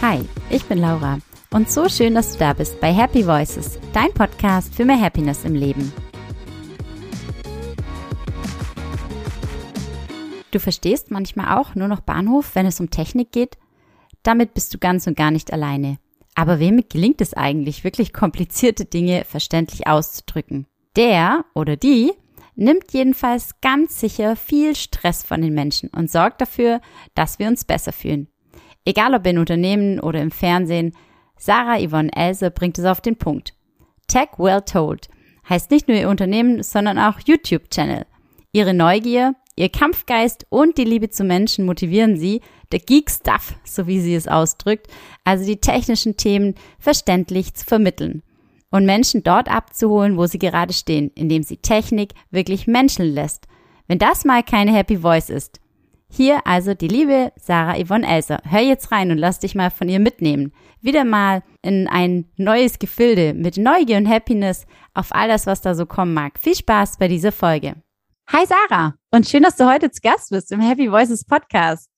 Hi, ich bin Laura und so schön, dass du da bist bei Happy Voices, dein Podcast für mehr Happiness im Leben. Du verstehst manchmal auch nur noch Bahnhof, wenn es um Technik geht? Damit bist du ganz und gar nicht alleine. Aber wem gelingt es eigentlich, wirklich komplizierte Dinge verständlich auszudrücken? Der oder die nimmt jedenfalls ganz sicher viel Stress von den Menschen und sorgt dafür, dass wir uns besser fühlen. Egal ob in Unternehmen oder im Fernsehen, Sarah Yvonne Else bringt es auf den Punkt. Tech Well Told heißt nicht nur ihr Unternehmen, sondern auch YouTube-Channel. Ihre Neugier, ihr Kampfgeist und die Liebe zu Menschen motivieren sie, der Geek Stuff, so wie sie es ausdrückt, also die technischen Themen verständlich zu vermitteln und Menschen dort abzuholen, wo sie gerade stehen, indem sie Technik wirklich menscheln lässt. Wenn das mal keine Happy Voice ist, hier also die liebe Sarah Yvonne Elser. Hör jetzt rein und lass dich mal von ihr mitnehmen. Wieder mal in ein neues Gefilde mit Neugier und Happiness auf all das, was da so kommen mag. Viel Spaß bei dieser Folge. Hi Sarah und schön, dass du heute zu Gast bist im Happy Voices Podcast.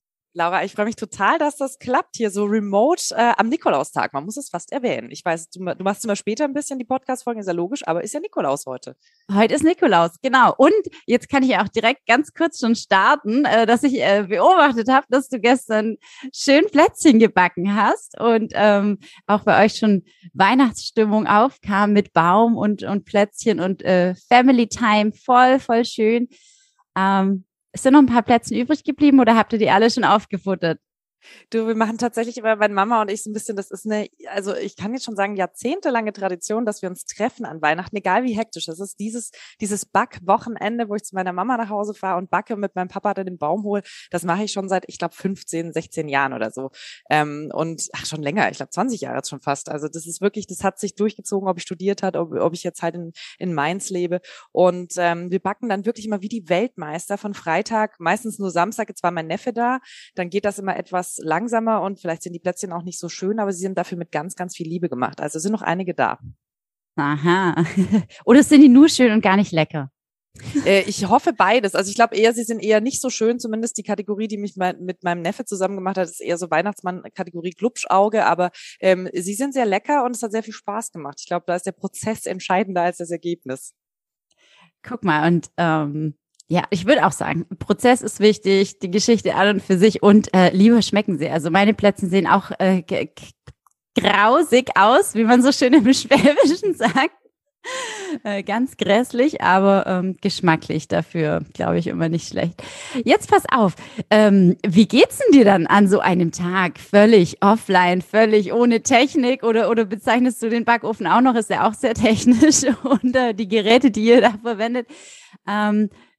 Laura, ich freue mich total, dass das klappt hier so remote äh, am Nikolaustag. Man muss es fast erwähnen. Ich weiß, du, du machst immer später ein bisschen die Podcast-Folgen, ist ja logisch, aber ist ja Nikolaus heute. Heute ist Nikolaus, genau. Und jetzt kann ich auch direkt ganz kurz schon starten, äh, dass ich äh, beobachtet habe, dass du gestern schön Plätzchen gebacken hast und ähm, auch bei euch schon Weihnachtsstimmung aufkam mit Baum und, und Plätzchen und äh, Family Time. Voll, voll schön. Ähm, ist da noch ein paar Plätze übrig geblieben oder habt ihr die alle schon aufgefuttert? Du, wir machen tatsächlich immer, meine Mama und ich so ein bisschen, das ist eine, also ich kann jetzt schon sagen, jahrzehntelange Tradition, dass wir uns treffen an Weihnachten, egal wie hektisch. Das ist dieses, dieses Backwochenende, wo ich zu meiner Mama nach Hause fahre und backe und mit meinem Papa dann den Baum hole. Das mache ich schon seit, ich glaube, 15, 16 Jahren oder so. Ähm, und ach, schon länger, ich glaube 20 Jahre jetzt schon fast. Also das ist wirklich, das hat sich durchgezogen, ob ich studiert hat, ob, ob ich jetzt halt in, in Mainz lebe. Und ähm, wir backen dann wirklich immer wie die Weltmeister von Freitag, meistens nur Samstag, jetzt war mein Neffe da, dann geht das immer etwas langsamer und vielleicht sind die Plätzchen auch nicht so schön, aber sie sind dafür mit ganz, ganz viel Liebe gemacht. Also sind noch einige da. Aha. Oder sind die nur schön und gar nicht lecker? Äh, ich hoffe beides. Also ich glaube eher, sie sind eher nicht so schön. Zumindest die Kategorie, die mich mit meinem Neffe zusammen gemacht hat, ist eher so Weihnachtsmann-Kategorie Glubschauge. Aber ähm, sie sind sehr lecker und es hat sehr viel Spaß gemacht. Ich glaube, da ist der Prozess entscheidender als das Ergebnis. Guck mal, und ähm, ja, ich würde auch sagen, Prozess ist wichtig, die Geschichte an und für sich und äh, lieber schmecken sie. Also meine Plätze sehen auch äh, grausig aus, wie man so schön im Schwäbischen sagt. Äh, ganz grässlich, aber ähm, geschmacklich dafür, glaube ich, immer nicht schlecht. Jetzt pass auf, ähm, wie geht's denn dir dann an so einem Tag? Völlig offline, völlig ohne Technik oder, oder bezeichnest du den Backofen auch noch? Ist ja auch sehr technisch und äh, die Geräte, die ihr da verwendet. Ähm, äh, äh,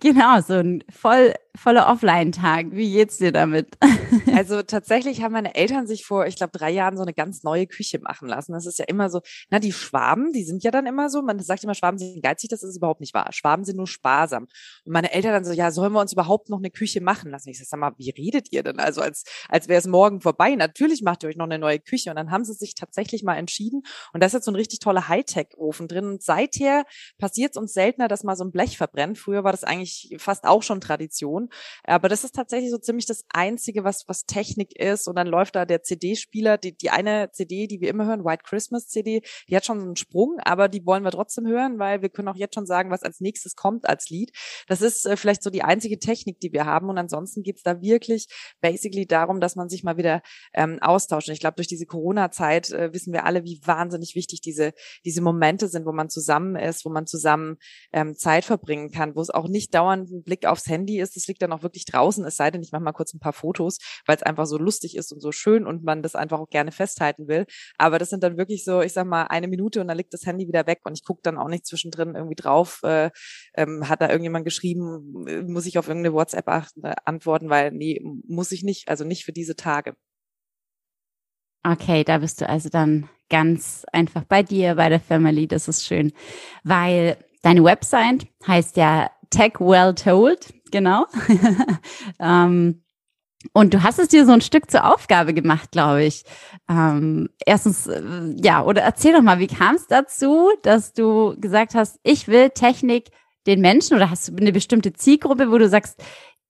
genau, so ein voll, voller Offline-Tag. Wie geht's dir damit? Also tatsächlich haben meine Eltern sich vor, ich glaube, drei Jahren so eine ganz neue Küche machen lassen. Das ist ja immer so, na, die Schwaben, die sind ja dann immer so, man sagt immer, Schwaben sind geizig, das ist überhaupt nicht wahr. Schwaben sind nur sparsam. Und meine Eltern dann so, ja, sollen wir uns überhaupt noch eine Küche machen lassen? Ich sag mal, wie redet ihr denn? Also als, als wäre es morgen vorbei. Natürlich macht ihr euch noch eine neue Küche. Und dann haben sie sich tatsächlich mal entschieden. Und da ist jetzt so ein richtig toller Hightech-Ofen drin. Und seither passiert es uns seltener, dass mal so ein Blech verbrennt. Früher war das eigentlich fast auch schon Tradition. Aber das ist tatsächlich so ziemlich das Einzige, was, was Technik ist. Und dann läuft da der CD-Spieler, die, die eine CD, die wir immer hören, White Christmas CD, die hat schon einen Sprung, aber die wollen wir trotzdem hören, weil wir können auch jetzt schon sagen, was als nächstes kommt als Lied. Das ist äh, vielleicht so die einzige Technik, die wir haben. Und ansonsten geht's da wirklich basically darum, dass man sich mal wieder ähm, austauscht. Und ich glaube, durch diese Corona-Zeit äh, wissen wir alle, wie wahnsinnig wichtig diese, diese Momente sind, wo man zusammen ist, wo man zusammen ähm, Zeit verbringen kann, wo es auch nicht dauernd ein Blick aufs Handy ist. Das liegt dann auch wirklich draußen, es sei denn, ich mache mal kurz ein paar Fotos, weil es einfach so lustig ist und so schön und man das einfach auch gerne festhalten will. Aber das sind dann wirklich so, ich sag mal, eine Minute und dann liegt das Handy wieder weg und ich gucke dann auch nicht zwischendrin irgendwie drauf, äh, ähm, hat da irgendjemand geschrieben, äh, muss ich auf irgendeine WhatsApp äh, antworten, weil nee, muss ich nicht, also nicht für diese Tage. Okay, da bist du also dann ganz einfach bei dir, bei der Family. Das ist schön, weil deine Website heißt ja Tech Well Told, genau. ähm, und du hast es dir so ein Stück zur Aufgabe gemacht, glaube ich. Ähm, erstens, äh, ja, oder erzähl doch mal, wie kam es dazu, dass du gesagt hast, ich will Technik den Menschen oder hast du eine bestimmte Zielgruppe, wo du sagst,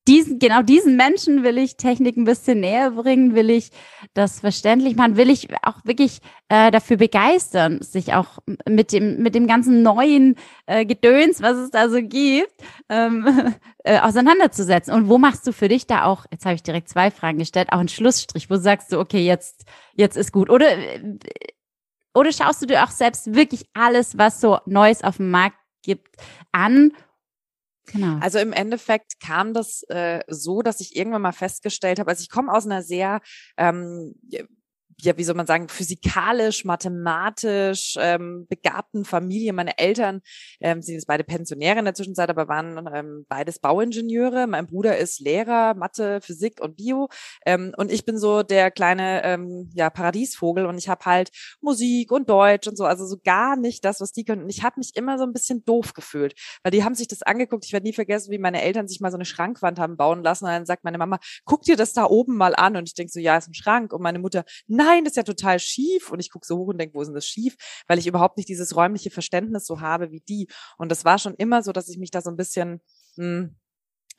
diesen, genau diesen Menschen will ich Technik ein bisschen näher bringen, will ich das verständlich machen, will ich auch wirklich äh, dafür begeistern, sich auch mit dem, mit dem ganzen neuen äh, Gedöns, was es da so gibt, ähm, äh, auseinanderzusetzen. Und wo machst du für dich da auch, jetzt habe ich direkt zwei Fragen gestellt, auch einen Schlussstrich, wo sagst du, okay, jetzt, jetzt ist gut. Oder, oder schaust du dir auch selbst wirklich alles, was so Neues auf dem Markt gibt, an Genau. Also im Endeffekt kam das äh, so, dass ich irgendwann mal festgestellt habe, also ich komme aus einer sehr ähm, ja, wie soll man sagen, physikalisch, mathematisch ähm, begabten Familie. Meine Eltern ähm, sind jetzt beide Pensionäre in der Zwischenzeit, aber waren ähm, beides Bauingenieure. Mein Bruder ist Lehrer, Mathe, Physik und Bio. Ähm, und ich bin so der kleine ähm, ja, Paradiesvogel und ich habe halt Musik und Deutsch und so, also so gar nicht das, was die können. Und ich habe mich immer so ein bisschen doof gefühlt, weil die haben sich das angeguckt. Ich werde nie vergessen, wie meine Eltern sich mal so eine Schrankwand haben bauen lassen. Und dann sagt meine Mama, guck dir das da oben mal an. Und ich denk so, ja, ist ein Schrank. Und meine Mutter, nein, nein, das ist ja total schief. Und ich gucke so hoch und denke, wo ist denn das schief? Weil ich überhaupt nicht dieses räumliche Verständnis so habe wie die. Und das war schon immer so, dass ich mich da so ein bisschen, mh, hm,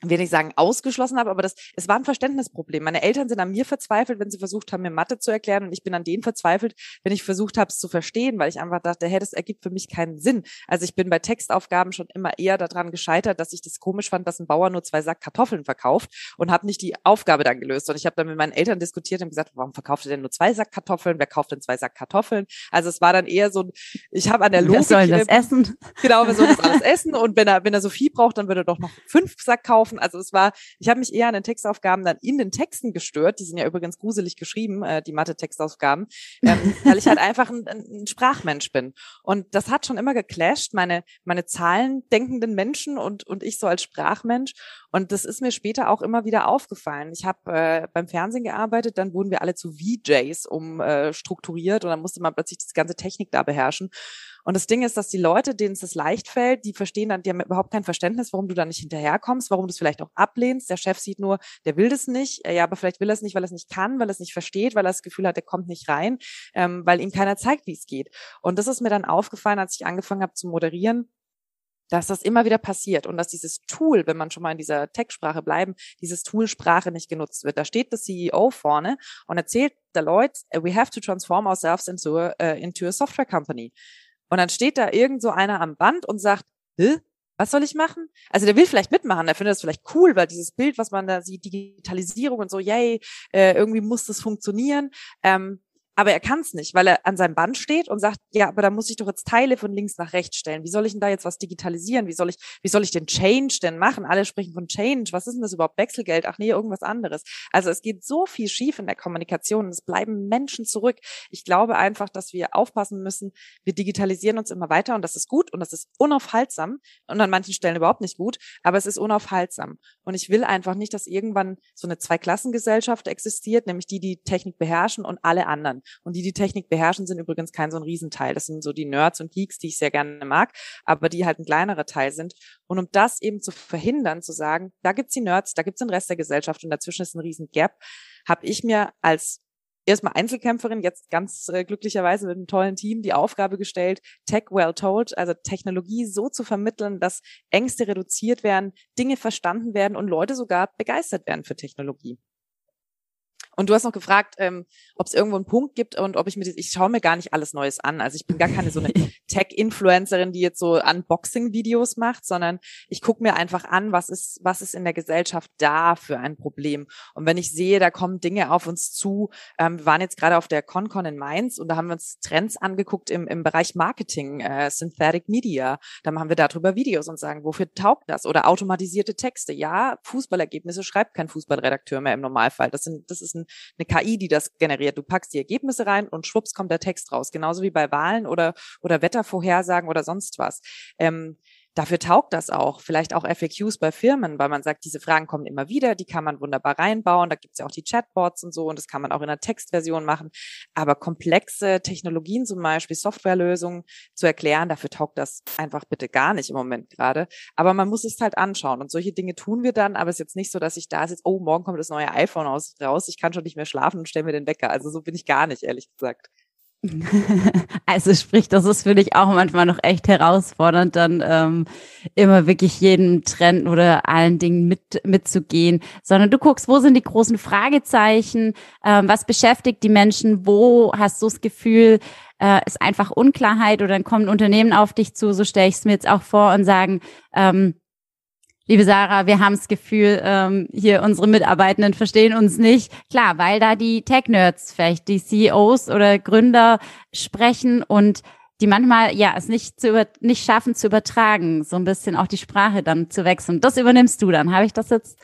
will ich sagen, ausgeschlossen habe, aber das, es war ein Verständnisproblem. Meine Eltern sind an mir verzweifelt, wenn sie versucht haben, mir Mathe zu erklären und ich bin an denen verzweifelt, wenn ich versucht habe, es zu verstehen, weil ich einfach dachte, hey, das ergibt für mich keinen Sinn. Also ich bin bei Textaufgaben schon immer eher daran gescheitert, dass ich das komisch fand, dass ein Bauer nur zwei Sack Kartoffeln verkauft und habe nicht die Aufgabe dann gelöst. Und ich habe dann mit meinen Eltern diskutiert und gesagt, warum verkauft ihr denn nur zwei Sack Kartoffeln? Wer kauft denn zwei Sack Kartoffeln? Also es war dann eher so, ich habe an der Logik... Wer soll das essen? Genau, wer soll das alles essen? Und wenn er, wenn er so viel braucht, dann würde er doch noch fünf Sack kaufen. Also es war ich habe mich eher an den Textaufgaben dann in den Texten gestört. Die sind ja übrigens gruselig geschrieben, äh, die Mathe-Textaufgaben, ähm, weil ich halt einfach ein, ein Sprachmensch bin. Und das hat schon immer geclasht, meine, meine zahlendenkenden Menschen und, und ich so als Sprachmensch. Und das ist mir später auch immer wieder aufgefallen. Ich habe äh, beim Fernsehen gearbeitet, dann wurden wir alle zu VJs umstrukturiert äh, und dann musste man plötzlich das ganze Technik da beherrschen. Und das Ding ist, dass die Leute, denen es das leicht fällt, die verstehen dann, die haben überhaupt kein Verständnis, warum du da nicht hinterherkommst, warum du es vielleicht auch ablehnst. Der Chef sieht nur, der will das nicht. Ja, aber vielleicht will er es nicht, weil er es nicht kann, weil er es nicht versteht, weil er das Gefühl hat, der kommt nicht rein, ähm, weil ihm keiner zeigt, wie es geht. Und das ist mir dann aufgefallen, als ich angefangen habe zu moderieren dass das immer wieder passiert und dass dieses Tool, wenn man schon mal in dieser Tech-Sprache bleiben, dieses Tool Sprache nicht genutzt wird. Da steht der CEO vorne und erzählt der Leute, we have to transform ourselves into a, uh, into a software company. Und dann steht da irgend so einer am Band und sagt, Hä? was soll ich machen? Also der will vielleicht mitmachen, der findet das vielleicht cool, weil dieses Bild, was man da sieht, Digitalisierung und so, yay, äh, irgendwie muss das funktionieren. Ähm, aber er kann es nicht, weil er an seinem Band steht und sagt, ja, aber da muss ich doch jetzt Teile von links nach rechts stellen. Wie soll ich denn da jetzt was digitalisieren? Wie soll ich, wie soll ich den Change denn machen? Alle sprechen von Change. Was ist denn das überhaupt? Wechselgeld? Ach nee, irgendwas anderes. Also es geht so viel schief in der Kommunikation es bleiben Menschen zurück. Ich glaube einfach, dass wir aufpassen müssen. Wir digitalisieren uns immer weiter und das ist gut und das ist unaufhaltsam und an manchen Stellen überhaupt nicht gut, aber es ist unaufhaltsam. Und ich will einfach nicht, dass irgendwann so eine Zweiklassengesellschaft existiert, nämlich die, die Technik beherrschen und alle anderen. Und die, die Technik beherrschen, sind übrigens kein so ein Riesenteil. Das sind so die Nerds und Geeks, die ich sehr gerne mag, aber die halt ein kleinerer Teil sind. Und um das eben zu verhindern, zu sagen, da gibt's die Nerds, da gibt's den Rest der Gesellschaft und dazwischen ist ein riesen Gap, habe ich mir als erstmal Einzelkämpferin, jetzt ganz äh, glücklicherweise mit einem tollen Team die Aufgabe gestellt, Tech well told, also Technologie so zu vermitteln, dass Ängste reduziert werden, Dinge verstanden werden und Leute sogar begeistert werden für Technologie. Und du hast noch gefragt, ähm, ob es irgendwo einen Punkt gibt und ob ich mir das, ich schaue mir gar nicht alles Neues an. Also ich bin gar keine so eine Tech-Influencerin, die jetzt so Unboxing-Videos macht, sondern ich gucke mir einfach an, was ist, was ist in der Gesellschaft da für ein Problem. Und wenn ich sehe, da kommen Dinge auf uns zu, ähm, wir waren jetzt gerade auf der ConCon in Mainz und da haben wir uns Trends angeguckt im, im Bereich Marketing, äh, Synthetic Media. Da machen wir darüber Videos und sagen, wofür taugt das? Oder automatisierte Texte. Ja, Fußballergebnisse schreibt kein Fußballredakteur mehr im Normalfall. Das sind, das ist ein eine KI, die das generiert. Du packst die Ergebnisse rein und schwupps kommt der Text raus. Genauso wie bei Wahlen oder, oder Wettervorhersagen oder sonst was. Ähm, Dafür taugt das auch. Vielleicht auch FAQs bei Firmen, weil man sagt, diese Fragen kommen immer wieder, die kann man wunderbar reinbauen. Da gibt es ja auch die Chatbots und so und das kann man auch in der Textversion machen. Aber komplexe Technologien zum Beispiel, Softwarelösungen zu erklären, dafür taugt das einfach bitte gar nicht im Moment gerade. Aber man muss es halt anschauen und solche Dinge tun wir dann. Aber es ist jetzt nicht so, dass ich da sitze, oh, morgen kommt das neue iPhone raus, ich kann schon nicht mehr schlafen und stelle mir den Wecker. Also so bin ich gar nicht, ehrlich gesagt. Also sprich, das ist für dich auch manchmal noch echt herausfordernd, dann ähm, immer wirklich jeden Trend oder allen Dingen mit, mitzugehen, sondern du guckst, wo sind die großen Fragezeichen, ähm, was beschäftigt die Menschen, wo hast du das Gefühl, äh, ist einfach Unklarheit? Oder dann kommen Unternehmen auf dich zu, so stelle ich es mir jetzt auch vor und sagen, ähm, liebe Sarah, wir haben das Gefühl, ähm, hier unsere Mitarbeitenden verstehen uns nicht. Klar, weil da die Tech-Nerds, vielleicht die CEOs oder Gründer sprechen und die manchmal ja es nicht zu über, nicht schaffen zu übertragen, so ein bisschen auch die Sprache dann zu wechseln. Das übernimmst du dann. Habe ich das jetzt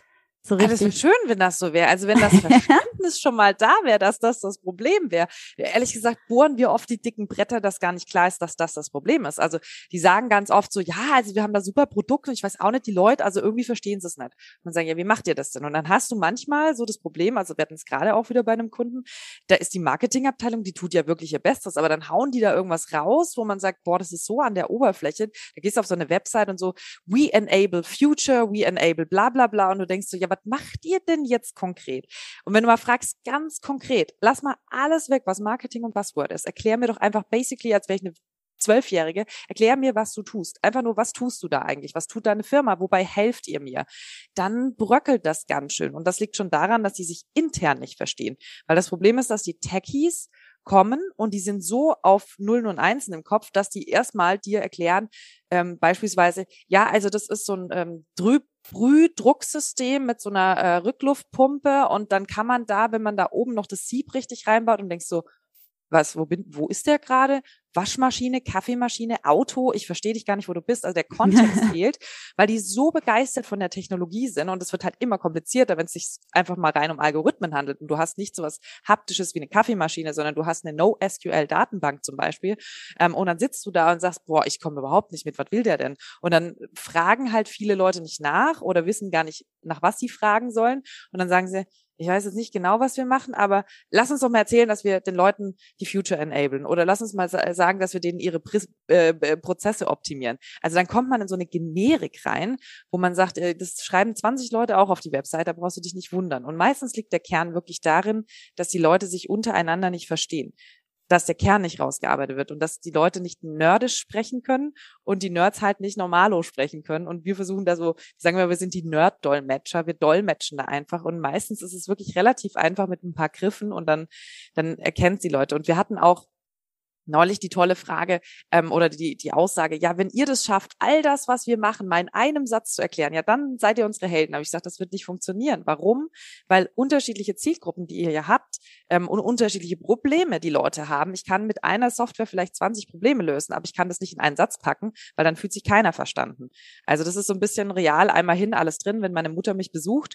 so richtig. Ja, das wäre schön, wenn das so wäre. Also wenn das Verständnis schon mal da wäre, dass das das Problem wäre. Ehrlich gesagt bohren wir oft die dicken Bretter, dass gar nicht klar ist, dass das das Problem ist. Also die sagen ganz oft so, ja, also wir haben da super Produkte und ich weiß auch nicht, die Leute, also irgendwie verstehen sie es nicht. Und dann sagen, ja, wie macht ihr das denn? Und dann hast du manchmal so das Problem, also wir hatten es gerade auch wieder bei einem Kunden, da ist die Marketingabteilung, die tut ja wirklich ihr Bestes, aber dann hauen die da irgendwas raus, wo man sagt, boah, das ist so an der Oberfläche. Da gehst du auf so eine Website und so, we enable future, we enable bla bla bla und du denkst so, ja, was macht ihr denn jetzt konkret? Und wenn du mal fragst, ganz konkret, lass mal alles weg, was Marketing und Buzzword ist. Erklär mir doch einfach basically, als wäre ich eine Zwölfjährige, erklär mir, was du tust. Einfach nur, was tust du da eigentlich? Was tut deine Firma? Wobei helft ihr mir? Dann bröckelt das ganz schön. Und das liegt schon daran, dass die sich intern nicht verstehen. Weil das Problem ist, dass die Techies kommen und die sind so auf Nullen und Einsen im Kopf, dass die erstmal dir erklären, ähm, beispielsweise, ja, also das ist so ein ähm, Drüb Brühdrucksystem mit so einer äh, Rückluftpumpe und dann kann man da, wenn man da oben noch das Sieb richtig reinbaut und denkst so, was, wo bin, wo ist der gerade? Waschmaschine, Kaffeemaschine, Auto, ich verstehe dich gar nicht, wo du bist. Also der Kontext fehlt, weil die so begeistert von der Technologie sind und es wird halt immer komplizierter, wenn es sich einfach mal rein um Algorithmen handelt und du hast nicht so was haptisches wie eine Kaffeemaschine, sondern du hast eine NoSQL-Datenbank zum Beispiel ähm, und dann sitzt du da und sagst, boah, ich komme überhaupt nicht mit, was will der denn? Und dann fragen halt viele Leute nicht nach oder wissen gar nicht, nach was sie fragen sollen und dann sagen sie, ich weiß jetzt nicht genau, was wir machen, aber lass uns doch mal erzählen, dass wir den Leuten die Future enablen oder lass uns mal sagen, dass wir denen ihre Pris äh, Prozesse optimieren. Also dann kommt man in so eine Generik rein, wo man sagt, äh, das schreiben 20 Leute auch auf die Website, da brauchst du dich nicht wundern. Und meistens liegt der Kern wirklich darin, dass die Leute sich untereinander nicht verstehen dass der Kern nicht rausgearbeitet wird und dass die Leute nicht nerdisch sprechen können und die Nerds halt nicht normalo sprechen können. Und wir versuchen da so, sagen wir, wir sind die Nerd-Dolmetscher, wir dolmetschen da einfach. Und meistens ist es wirklich relativ einfach mit ein paar Griffen und dann, dann erkennt die Leute. Und wir hatten auch neulich die tolle Frage ähm, oder die, die Aussage, ja, wenn ihr das schafft, all das, was wir machen, mal in einem Satz zu erklären, ja, dann seid ihr unsere Helden. Aber ich sage, das wird nicht funktionieren. Warum? Weil unterschiedliche Zielgruppen, die ihr ja habt ähm, und unterschiedliche Probleme, die Leute haben. Ich kann mit einer Software vielleicht 20 Probleme lösen, aber ich kann das nicht in einen Satz packen, weil dann fühlt sich keiner verstanden. Also das ist so ein bisschen real, einmal hin, alles drin. Wenn meine Mutter mich besucht,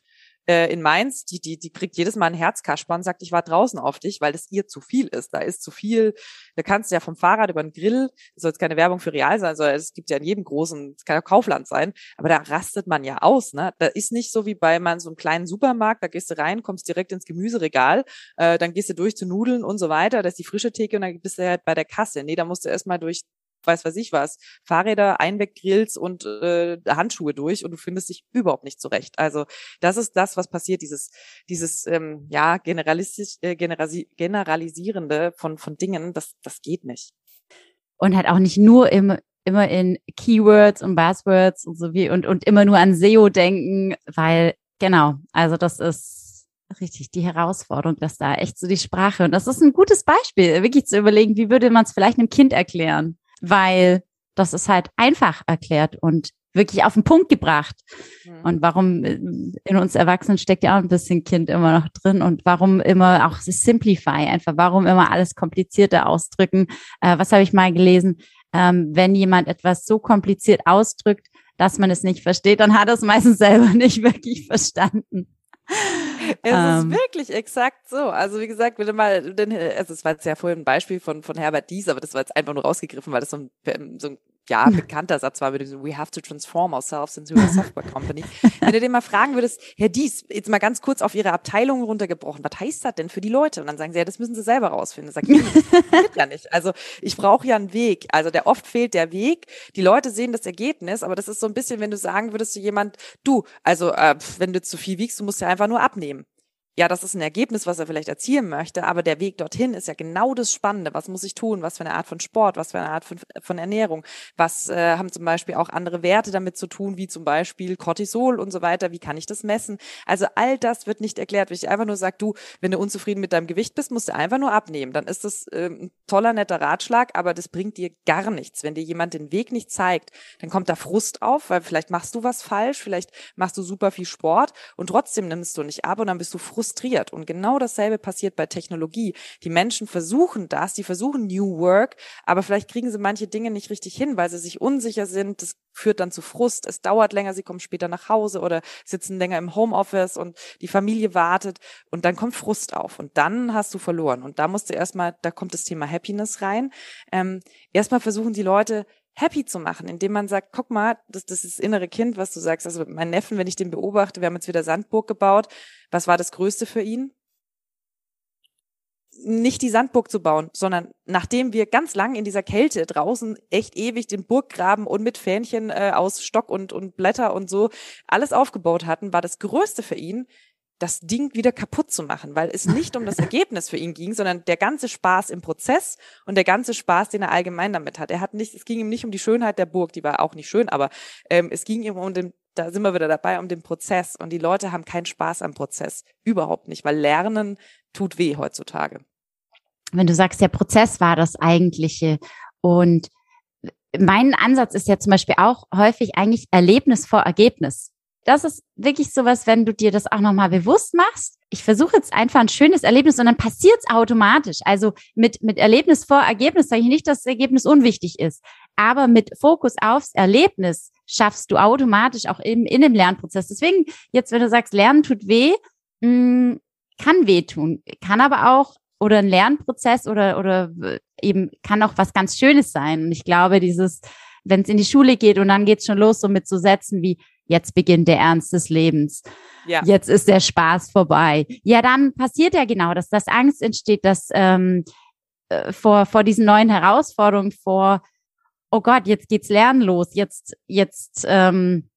äh, in Mainz, die, die, die kriegt jedes Mal ein Herzkasper und sagt, ich war draußen auf dich, weil das ihr zu viel ist. Da ist zu viel, da kannst du ja vom Fahrrad über den Grill, das soll jetzt keine Werbung für Real sein, sondern es gibt ja in jedem großen, es kann ja Kaufland sein, aber da rastet man ja aus, ne? Da ist nicht so wie bei man so einem kleinen Supermarkt, da gehst du rein, kommst direkt ins Gemüseregal, äh, dann gehst du durch zu Nudeln und so weiter, da ist die frische Theke und dann bist du halt bei der Kasse. Nee, da musst du erstmal durch weiß was ich was, Fahrräder, Einweggrills und äh, Handschuhe durch und du findest dich überhaupt nicht zurecht. Also das ist das, was passiert, dieses, dieses ähm, ja, generalistisch, äh, generasi generalisierende von, von Dingen, das, das geht nicht. Und halt auch nicht nur im, immer in Keywords und Buzzwords und so wie und, und immer nur an SEO denken, weil, genau, also das ist richtig die Herausforderung, dass da echt so die Sprache und das ist ein gutes Beispiel, wirklich zu überlegen, wie würde man es vielleicht einem Kind erklären? Weil das ist halt einfach erklärt und wirklich auf den Punkt gebracht. Mhm. Und warum äh, in uns Erwachsenen steckt ja auch ein bisschen Kind immer noch drin und warum immer auch Simplify, einfach warum immer alles komplizierter ausdrücken. Äh, was habe ich mal gelesen? Ähm, wenn jemand etwas so kompliziert ausdrückt, dass man es nicht versteht, dann hat er es meistens selber nicht wirklich verstanden. Es ähm, ist wirklich exakt so. Also wie gesagt, wenn du mal, denn, also es war jetzt ja vorhin ein Beispiel von, von Herbert Dies, aber das war jetzt einfach nur rausgegriffen, weil das so ein, so ein ja, bekannter Satz war, we have to transform ourselves into a software company. Wenn du den mal fragen würdest, Herr Dies, jetzt mal ganz kurz auf Ihre Abteilung runtergebrochen, was heißt das denn für die Leute? Und dann sagen sie, ja, das müssen sie selber rausfinden. Sag ich, das geht ja nicht. Also ich brauche ja einen Weg. Also der oft fehlt der Weg. Die Leute sehen das Ergebnis, aber das ist so ein bisschen, wenn du sagen würdest zu jemand, du, also äh, wenn du zu viel wiegst, du musst ja einfach nur abnehmen ja, das ist ein Ergebnis, was er vielleicht erzielen möchte, aber der Weg dorthin ist ja genau das Spannende. Was muss ich tun? Was für eine Art von Sport? Was für eine Art von, von Ernährung? Was äh, haben zum Beispiel auch andere Werte damit zu tun, wie zum Beispiel Cortisol und so weiter? Wie kann ich das messen? Also all das wird nicht erklärt. Wenn ich einfach nur sage, du, wenn du unzufrieden mit deinem Gewicht bist, musst du einfach nur abnehmen. Dann ist das äh, ein toller, netter Ratschlag, aber das bringt dir gar nichts. Wenn dir jemand den Weg nicht zeigt, dann kommt da Frust auf, weil vielleicht machst du was falsch, vielleicht machst du super viel Sport und trotzdem nimmst du nicht ab und dann bist du frustriert. Und genau dasselbe passiert bei Technologie. Die Menschen versuchen das, die versuchen New Work, aber vielleicht kriegen sie manche Dinge nicht richtig hin, weil sie sich unsicher sind. Das führt dann zu Frust. Es dauert länger, sie kommen später nach Hause oder sitzen länger im Homeoffice und die Familie wartet und dann kommt Frust auf und dann hast du verloren. Und da musst du erstmal, da kommt das Thema Happiness rein. Ähm, erstmal versuchen die Leute, happy zu machen, indem man sagt, guck mal, das, das ist das innere Kind, was du sagst. Also mein Neffen, wenn ich den beobachte, wir haben jetzt wieder Sandburg gebaut. Was war das Größte für ihn? Nicht die Sandburg zu bauen, sondern nachdem wir ganz lang in dieser Kälte draußen echt ewig den Burggraben und mit Fähnchen äh, aus Stock und, und Blätter und so alles aufgebaut hatten, war das Größte für ihn, das Ding wieder kaputt zu machen, weil es nicht um das Ergebnis für ihn ging, sondern der ganze Spaß im Prozess und der ganze Spaß, den er allgemein damit hat. Er hat nicht, es ging ihm nicht um die Schönheit der Burg, die war auch nicht schön, aber ähm, es ging ihm um den, da sind wir wieder dabei, um den Prozess. Und die Leute haben keinen Spaß am Prozess. Überhaupt nicht, weil Lernen tut weh heutzutage. Wenn du sagst, der Prozess war das eigentliche und mein Ansatz ist ja zum Beispiel auch häufig eigentlich Erlebnis vor Ergebnis das ist wirklich sowas, wenn du dir das auch nochmal bewusst machst. Ich versuche jetzt einfach ein schönes Erlebnis und dann passiert es automatisch. Also mit, mit Erlebnis vor Ergebnis sage ich nicht, dass das Ergebnis unwichtig ist. Aber mit Fokus aufs Erlebnis schaffst du automatisch auch im, in dem Lernprozess. Deswegen, jetzt, wenn du sagst, Lernen tut weh, mh, hm, kann wehtun, kann aber auch oder ein Lernprozess oder, oder eben kann auch was ganz Schönes sein. Und ich glaube, dieses, wenn es in die Schule geht und dann geht's schon los, so mit so Sätzen wie, jetzt beginnt der Ernst des Lebens. Ja. Jetzt ist der Spaß vorbei. Ja, dann passiert ja genau das, dass Angst entsteht, dass ähm, äh, vor, vor diesen neuen Herausforderungen, vor, oh Gott, jetzt geht's Lernen los, jetzt, jetzt ähm,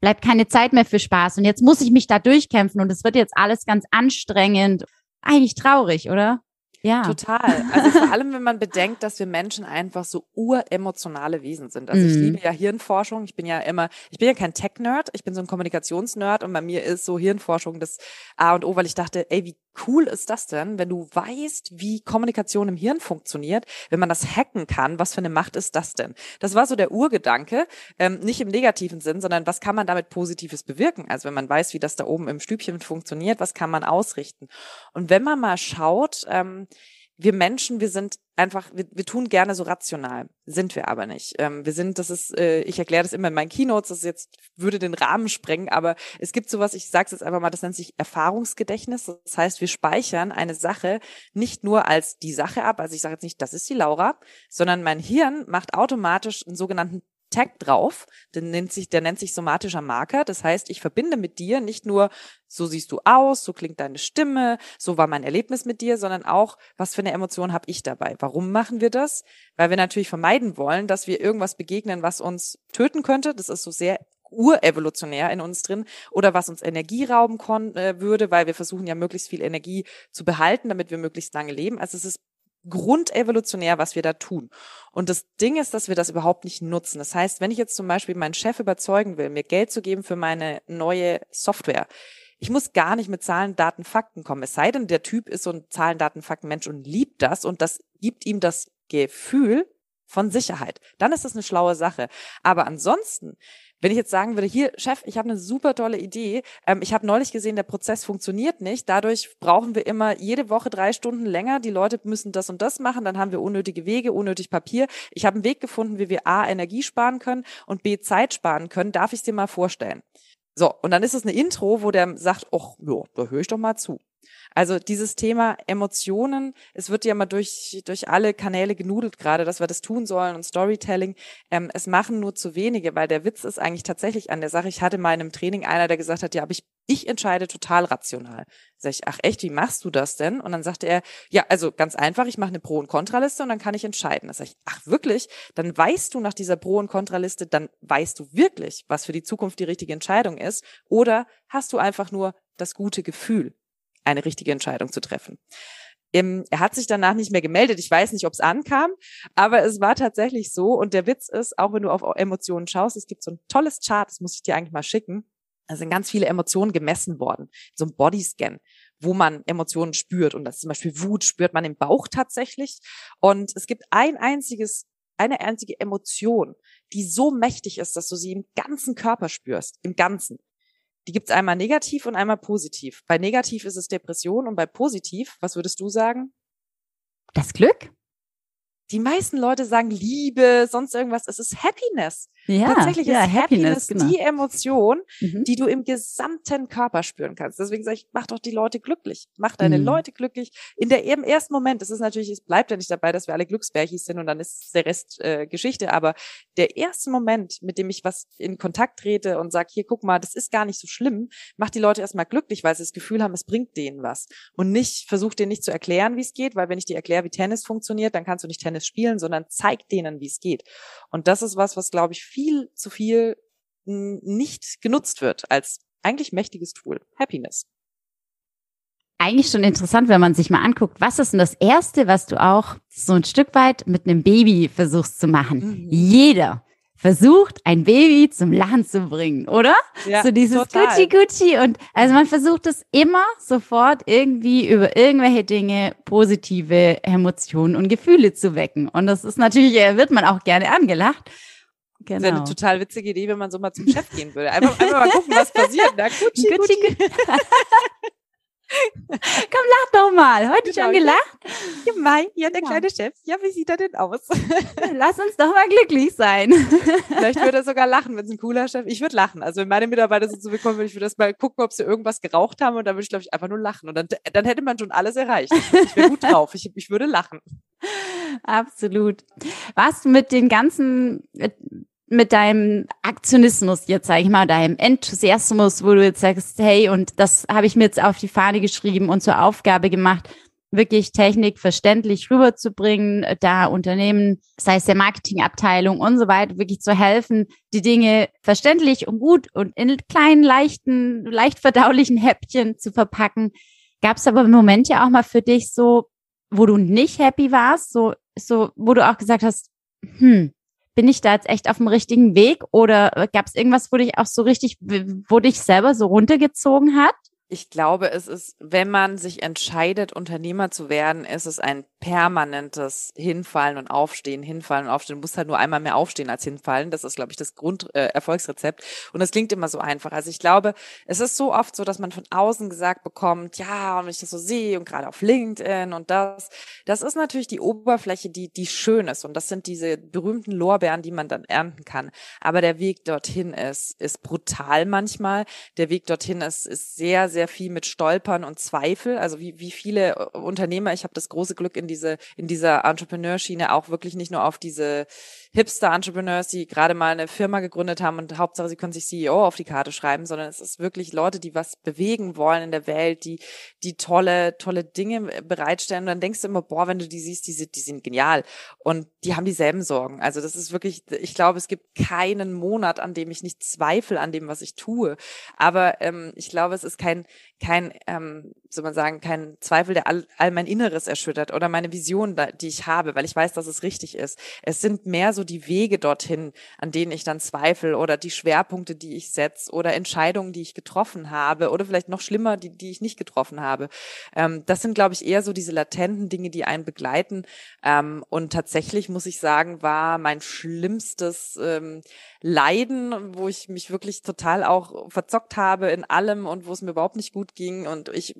bleibt keine Zeit mehr für Spaß und jetzt muss ich mich da durchkämpfen und es wird jetzt alles ganz anstrengend. Eigentlich traurig, oder? Ja. Total. Also vor allem, wenn man bedenkt, dass wir Menschen einfach so uremotionale Wesen sind. Also mhm. ich liebe ja Hirnforschung. Ich bin ja immer, ich bin ja kein Tech-Nerd, ich bin so ein Kommunikationsnerd und bei mir ist so Hirnforschung das A und O, weil ich dachte, ey, wie cool ist das denn, wenn du weißt, wie Kommunikation im Hirn funktioniert, wenn man das hacken kann, was für eine Macht ist das denn? Das war so der Urgedanke, ähm, nicht im negativen Sinn, sondern was kann man damit Positives bewirken? Also wenn man weiß, wie das da oben im Stübchen funktioniert, was kann man ausrichten? Und wenn man mal schaut, ähm, wir Menschen, wir sind einfach, wir, wir tun gerne so rational, sind wir aber nicht. Ähm, wir sind, das ist, äh, ich erkläre das immer in meinen Keynotes, das jetzt würde den Rahmen sprengen, aber es gibt sowas, ich sage es jetzt einfach mal, das nennt sich Erfahrungsgedächtnis. Das heißt, wir speichern eine Sache nicht nur als die Sache ab, also ich sage jetzt nicht, das ist die Laura, sondern mein Hirn macht automatisch einen sogenannten Tag drauf, der nennt sich, der nennt sich somatischer Marker. Das heißt, ich verbinde mit dir nicht nur, so siehst du aus, so klingt deine Stimme, so war mein Erlebnis mit dir, sondern auch, was für eine Emotion habe ich dabei? Warum machen wir das? Weil wir natürlich vermeiden wollen, dass wir irgendwas begegnen, was uns töten könnte. Das ist so sehr urevolutionär in uns drin oder was uns Energie rauben äh, würde, weil wir versuchen ja möglichst viel Energie zu behalten, damit wir möglichst lange leben. Also es ist grundevolutionär, was wir da tun. Und das Ding ist, dass wir das überhaupt nicht nutzen. Das heißt, wenn ich jetzt zum Beispiel meinen Chef überzeugen will, mir Geld zu geben für meine neue Software, ich muss gar nicht mit Zahlen, Daten, Fakten kommen. Es sei denn, der Typ ist so ein Zahlen, Daten, Fakten Mensch und liebt das und das gibt ihm das Gefühl von Sicherheit. Dann ist das eine schlaue Sache. Aber ansonsten, wenn ich jetzt sagen würde, hier, Chef, ich habe eine super tolle Idee. Ähm, ich habe neulich gesehen, der Prozess funktioniert nicht. Dadurch brauchen wir immer jede Woche drei Stunden länger. Die Leute müssen das und das machen. Dann haben wir unnötige Wege, unnötig Papier. Ich habe einen Weg gefunden, wie wir A, Energie sparen können und B, Zeit sparen können. Darf ich es dir mal vorstellen? So, und dann ist es eine Intro, wo der sagt, ach, ja, da höre ich doch mal zu. Also dieses Thema Emotionen, es wird ja mal durch, durch alle Kanäle genudelt gerade, dass wir das tun sollen und Storytelling. Ähm, es machen nur zu wenige, weil der Witz ist eigentlich tatsächlich an der Sache. Ich hatte mal in einem Training einer, der gesagt hat, ja, aber ich, ich entscheide total rational. Sag ich, ach echt, wie machst du das denn? Und dann sagte er, ja, also ganz einfach, ich mache eine Pro- und Kontraliste und dann kann ich entscheiden. Da sag ich, ach wirklich? Dann weißt du nach dieser Pro- und Kontraliste, dann weißt du wirklich, was für die Zukunft die richtige Entscheidung ist. Oder hast du einfach nur das gute Gefühl? Eine richtige Entscheidung zu treffen. Ähm, er hat sich danach nicht mehr gemeldet. Ich weiß nicht, ob es ankam, aber es war tatsächlich so. Und der Witz ist, auch wenn du auf Emotionen schaust, es gibt so ein tolles Chart, das muss ich dir eigentlich mal schicken. Da sind ganz viele Emotionen gemessen worden. So ein Bodyscan, wo man Emotionen spürt. Und das zum Beispiel Wut spürt man im Bauch tatsächlich. Und es gibt ein einziges, eine einzige Emotion, die so mächtig ist, dass du sie im ganzen Körper spürst. Im Ganzen. Die gibt's einmal negativ und einmal positiv. Bei negativ ist es Depression und bei positiv, was würdest du sagen? Das Glück? Die meisten Leute sagen Liebe, sonst irgendwas. Es ist Happiness. Ja, Tatsächlich ja, ist Happiness, genau. die Emotion, Mhm. die du im gesamten Körper spüren kannst. Deswegen sage ich, mach doch die Leute glücklich. Mach deine Mhm. Leute glücklich. In der im ersten Moment, es ist natürlich, es bleibt ja nicht dabei, dass wir alle Glücksbärchis sind und dann ist der Rest äh, Geschichte. Aber der erste Moment, mit dem ich was in Kontakt trete und sage, hier, guck mal, das ist gar nicht so schlimm, macht die Leute erstmal glücklich, weil sie das Gefühl haben, es bringt denen was. Und nicht, versuch denen nicht zu erklären, wie es geht, weil wenn ich dir erkläre, wie Tennis funktioniert, dann kannst du nicht Tennis spielen, sondern zeig denen, wie es geht. Und das ist was, was, glaube ich, viel zu viel nicht genutzt wird als eigentlich mächtiges Tool. Happiness. Eigentlich schon interessant, wenn man sich mal anguckt, was ist denn das Erste, was du auch so ein Stück weit mit einem Baby versuchst zu machen? Mhm. Jeder versucht, ein Baby zum Lachen zu bringen, oder? Ja, so dieses total. Gucci Gucci und also man versucht es immer sofort irgendwie über irgendwelche Dinge positive Emotionen und Gefühle zu wecken und das ist natürlich äh, wird man auch gerne angelacht. Das ist ja Genau. eine total witzige Idee, wenn man so mal zum Chef gehen würde. Einfach, einfach mal gucken, was passiert. Na, Gucci, Gucci, Gucci. Komm, lach doch mal. Heute Genau, schon gelacht? Ja, Mai, ja, der Ja. kleine Chef. Ja, wie sieht er denn aus? Lass uns doch mal glücklich sein. Vielleicht würde er sogar lachen, wenn es ein cooler Chef Ich würde lachen. Also wenn meine Mitarbeiter so zu mir kommen, würde ich würde das mal gucken, ob sie irgendwas geraucht haben und dann würde ich, glaube ich, einfach nur lachen. Und dann, dann hätte man schon alles erreicht. Ich wäre gut drauf. Ich, ich würde lachen. Absolut. Was mit den ganzen, mit, mit deinem Aktionismus jetzt, sage ich mal, deinem Enthusiasmus, wo du jetzt sagst, hey, und das habe ich mir jetzt auf die Fahne geschrieben und zur Aufgabe gemacht, wirklich Technik verständlich rüberzubringen, da Unternehmen, sei es der Marketingabteilung und so weiter, wirklich zu helfen, die Dinge verständlich und gut und in kleinen, leichten, leicht verdaulichen Häppchen zu verpacken. Gab es aber im Moment ja auch mal für dich so, wo du nicht happy warst, so, so, wo du auch gesagt hast, hm, bin ich da jetzt echt auf dem richtigen Weg oder gab es irgendwas, wo dich auch so richtig, wo dich selber so runtergezogen hat? Ich glaube, es ist, wenn man sich entscheidet, Unternehmer zu werden, ist es ein permanentes Hinfallen und Aufstehen, Hinfallen und Aufstehen. Du musst halt nur einmal mehr aufstehen als hinfallen. Das ist, glaube ich, das Grunderfolgsrezept. Äh, und das klingt immer so einfach. Also ich glaube, es ist so oft so, dass man von außen gesagt bekommt, ja, und wenn ich das so sehe und gerade auf LinkedIn und das, das ist natürlich die Oberfläche, die, die schön ist. Und das sind diese berühmten Lorbeeren, die man dann ernten kann. Aber der Weg dorthin ist, ist brutal manchmal. Der Weg dorthin ist, ist sehr, sehr viel mit Stolpern und Zweifel. Also wie, wie viele Unternehmer, ich habe das große Glück in diese, in dieser Entrepreneurschiene auch wirklich nicht nur auf diese Hipster-Entrepreneurs, die gerade mal eine Firma gegründet haben und Hauptsache, sie können sich CEO auf die Karte schreiben, sondern es ist wirklich Leute, die was bewegen wollen in der Welt, die, die tolle, tolle Dinge bereitstellen. Und dann denkst du immer, boah, wenn du die siehst, die sind, die sind genial. Und die haben dieselben Sorgen. Also das ist wirklich, ich glaube, es gibt keinen Monat, an dem ich nicht zweifle an dem, was ich tue. Aber ähm, ich glaube, es ist kein, kein, ähm, soll man sagen, kein Zweifel, der all, all mein Inneres erschüttert oder meine Vision, die ich habe, weil ich weiß, dass es richtig ist. Es sind mehr so die Wege dorthin, an denen ich dann zweifle oder die Schwerpunkte, die ich setze oder Entscheidungen, die ich getroffen habe oder vielleicht noch schlimmer, die, die ich nicht getroffen habe. Ähm, das sind, glaube ich, eher so diese latenten Dinge, die einen begleiten. Ähm, und tatsächlich muss ich sagen, war mein schlimmstes ähm, Leiden, wo ich mich wirklich total auch verzockt habe in allem und wo es mir überhaupt nicht gut ging und ich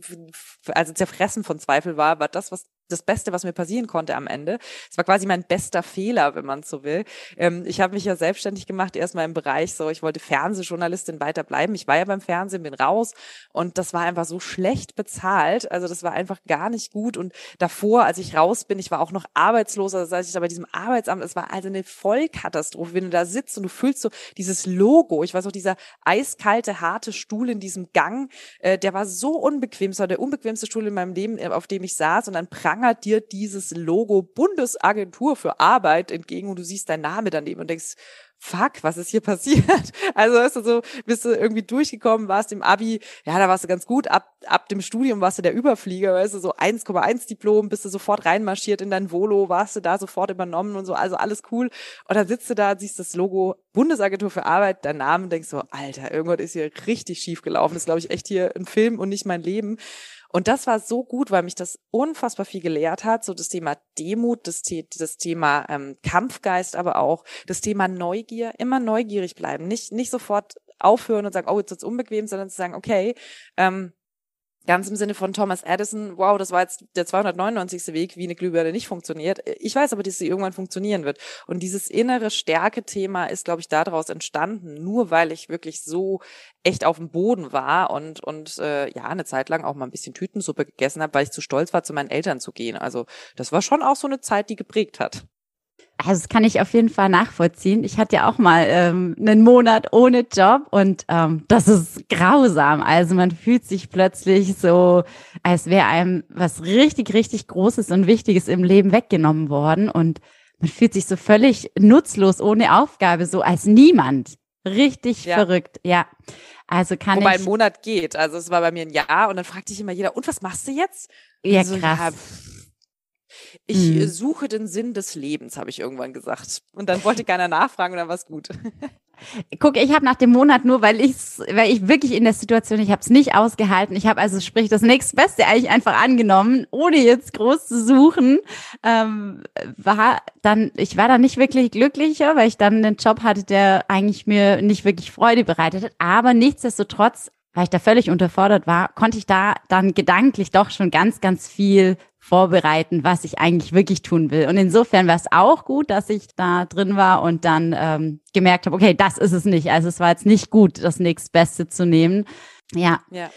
also zerfressen von Zweifel war, war das, was das Beste, was mir passieren konnte am Ende. Es war quasi mein bester Fehler, wenn man so will. Ähm, ich habe mich ja selbstständig gemacht, erstmal im Bereich so, ich wollte Fernsehjournalistin weiter bleiben. Ich war ja beim Fernsehen, bin raus und das war einfach so schlecht bezahlt. Also das war einfach gar nicht gut. Und davor, als ich raus bin, ich war auch noch arbeitslos, also als ich da bei diesem Arbeitsamt, es war also eine Vollkatastrophe, wenn du da sitzt und du fühlst so dieses Logo. Ich weiß auch, dieser eiskalte, harte Stuhl in diesem Gang, äh, der war so unbequem. Es war der unbequemste Stuhl in meinem Leben, äh, auf dem ich saß und dann prangert dir dieses Logo Bundesagentur für Arbeit entgegen und du siehst deinen Name daneben und denkst, fuck, was ist hier passiert? Also weißt du, so bist du irgendwie durchgekommen, warst im Abi, ja, da warst du ganz gut, ab, ab dem Studium warst du der Überflieger, weißt du, so 1,1 Diplom, bist du sofort reinmarschiert in dein Volo, warst du da sofort übernommen und so, also alles cool. Und dann sitzt du da, siehst das Logo Bundesagentur für Arbeit, dein Name, denkst so, Alter, irgendwas ist hier richtig schief gelaufen, das ist, glaube ich, echt hier ein Film und nicht mein Leben. Und das war so gut, weil mich das unfassbar viel gelehrt hat. So das Thema Demut, das, das Thema ähm, Kampfgeist, aber auch das Thema Neugier. Immer neugierig bleiben. Nicht, nicht sofort aufhören und sagen, oh, jetzt wird's unbequem, sondern zu sagen, okay, ähm, Ganz im Sinne von Thomas Edison, wow, das war jetzt der 299. Weg, wie eine Glühbirne nicht funktioniert. Ich weiß aber, dass sie irgendwann funktionieren wird. Und dieses innere Stärke-Thema ist, glaube ich, daraus entstanden, nur weil ich wirklich so echt auf dem Boden war und, und äh, ja, eine Zeit lang auch mal ein bisschen Tütensuppe gegessen habe, weil ich zu stolz war, zu meinen Eltern zu gehen. Also das war schon auch so eine Zeit, die geprägt hat. Also das kann ich auf jeden Fall nachvollziehen. Ich hatte ja auch mal ähm, einen Monat ohne Job und ähm, das ist grausam. Also man fühlt sich plötzlich so, als wäre einem was richtig, richtig Großes und Wichtiges im Leben weggenommen worden und man fühlt sich so völlig nutzlos, ohne Aufgabe, so als niemand. Richtig ja. verrückt, ja. Also kann Wobei ich. ein Monat geht. Also es war bei mir ein Jahr und dann fragte ich immer jeder, und was machst du jetzt? Ja, also, krass. Ja, ich mhm. suche den Sinn des Lebens, habe ich irgendwann gesagt. Und dann wollte keiner nachfragen und dann war es gut. Guck, ich habe nach dem Monat nur, weil ich weil ich wirklich in der Situation, ich habe es nicht ausgehalten. Ich habe also sprich das nächstbeste eigentlich einfach angenommen, ohne jetzt groß zu suchen. Ähm, war dann, ich war dann nicht wirklich glücklicher, weil ich dann einen Job hatte, der eigentlich mir nicht wirklich Freude bereitet hat. Aber nichtsdestotrotz, weil ich da völlig unterfordert war, konnte ich da dann gedanklich doch schon ganz, ganz viel vorbereiten, was ich eigentlich wirklich tun will. Und insofern war es auch gut, dass ich da drin war und dann ähm, gemerkt habe, okay, das ist es nicht. Also es war jetzt nicht gut, das nächstbeste zu nehmen. Ja. ja.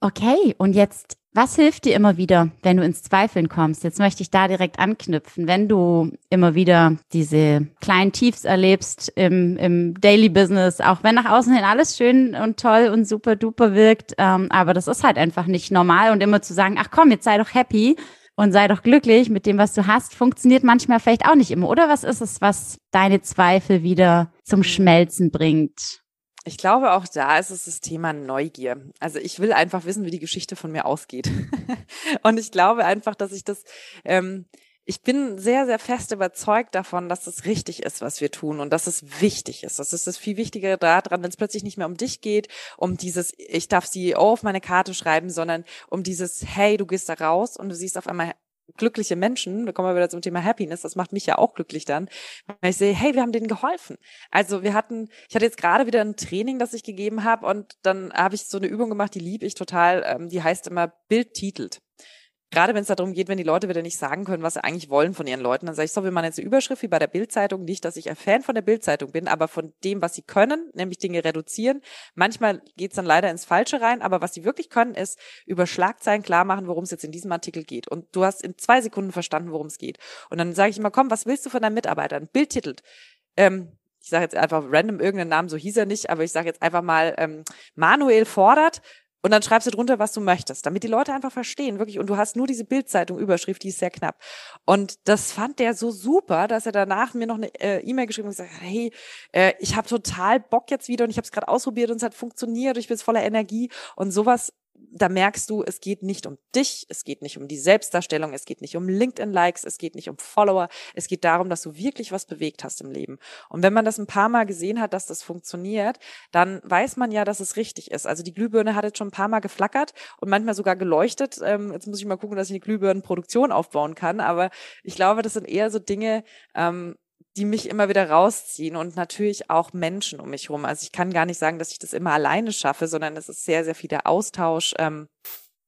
Okay, und jetzt, was hilft dir immer wieder, wenn du ins Zweifeln kommst? Jetzt möchte ich da direkt anknüpfen. Wenn du immer wieder diese kleinen Tiefs erlebst im, im Daily Business, auch wenn nach außen hin alles schön und toll und super duper wirkt, ähm, aber das ist halt einfach nicht normal und immer zu sagen, ach komm, jetzt sei doch happy und sei doch glücklich mit dem, was du hast, funktioniert manchmal vielleicht auch nicht immer. Oder was ist es, was deine Zweifel wieder zum mhm. Schmelzen bringt? Ich glaube, auch da ist es das Thema Neugier. Also ich will einfach wissen, wie die Geschichte von mir ausgeht. und ich glaube einfach, dass ich das ähm, ich bin sehr, sehr fest überzeugt davon, dass es richtig ist, was wir tun und dass es wichtig ist. Das ist das viel Wichtigere daran, wenn es plötzlich nicht mehr um dich geht, um dieses, ich darf CEO auf meine Karte schreiben, sondern um dieses, hey, du gehst da raus und du siehst auf einmal glückliche Menschen, da kommen wir wieder zum Thema Happiness, das macht mich ja auch glücklich dann, weil ich sehe, hey, wir haben denen geholfen. Also wir hatten, ich hatte jetzt gerade wieder ein Training, das ich gegeben habe und dann habe ich so eine Übung gemacht, die liebe ich total, ähm, die heißt immer Bild titelt gerade wenn es darum geht, wenn die Leute wieder nicht sagen können, was sie eigentlich wollen von ihren Leuten, dann sage ich, so, wir machen jetzt eine Überschrift wie bei der Bildzeitung. Nicht, dass ich ein Fan von der Bildzeitung bin, aber von dem, was sie können, nämlich Dinge reduzieren. Manchmal geht's dann leider ins Falsche rein, aber was sie wirklich können, ist über Schlagzeilen klar machen, worum es jetzt in diesem Artikel geht. Und du hast in zwei Sekunden verstanden, worum es geht. Und dann sage ich immer, komm, was willst du von deinen Mitarbeitern? Bild titelt. Ähm, ich sage jetzt einfach random irgendeinen Namen, so hieß er nicht, aber ich sage jetzt einfach mal, ähm, Manuel fordert und dann schreibst du drunter, was du möchtest, damit die Leute einfach verstehen, wirklich. Und du hast nur diese Bildzeitung-Überschrift, die ist sehr knapp. Und das fand der so super, dass er danach mir noch eine äh, E-Mail geschrieben hat und gesagt, hey, äh, ich habe total Bock jetzt wieder und ich habe es gerade ausprobiert und es hat funktioniert, ich bin voller Energie. Und sowas da merkst du, es geht nicht um dich, es geht nicht um die Selbstdarstellung, es geht nicht um LinkedIn-Likes, es geht nicht um Follower, es geht darum, dass du wirklich was bewegt hast im Leben. Und wenn man das ein paar Mal gesehen hat, dass das funktioniert, dann weiß man ja, dass es richtig ist. Also die Glühbirne hat jetzt schon ein paar Mal geflackert und manchmal sogar geleuchtet. Ähm, jetzt muss ich mal gucken, dass ich eine Glühbirnenproduktion aufbauen kann. Aber ich glaube, das sind eher so Dinge, ähm, die mich immer wieder rausziehen und natürlich auch Menschen um mich herum. Also ich kann gar nicht sagen, dass ich das immer alleine schaffe, sondern es ist sehr, sehr viel der Austausch. Ähm,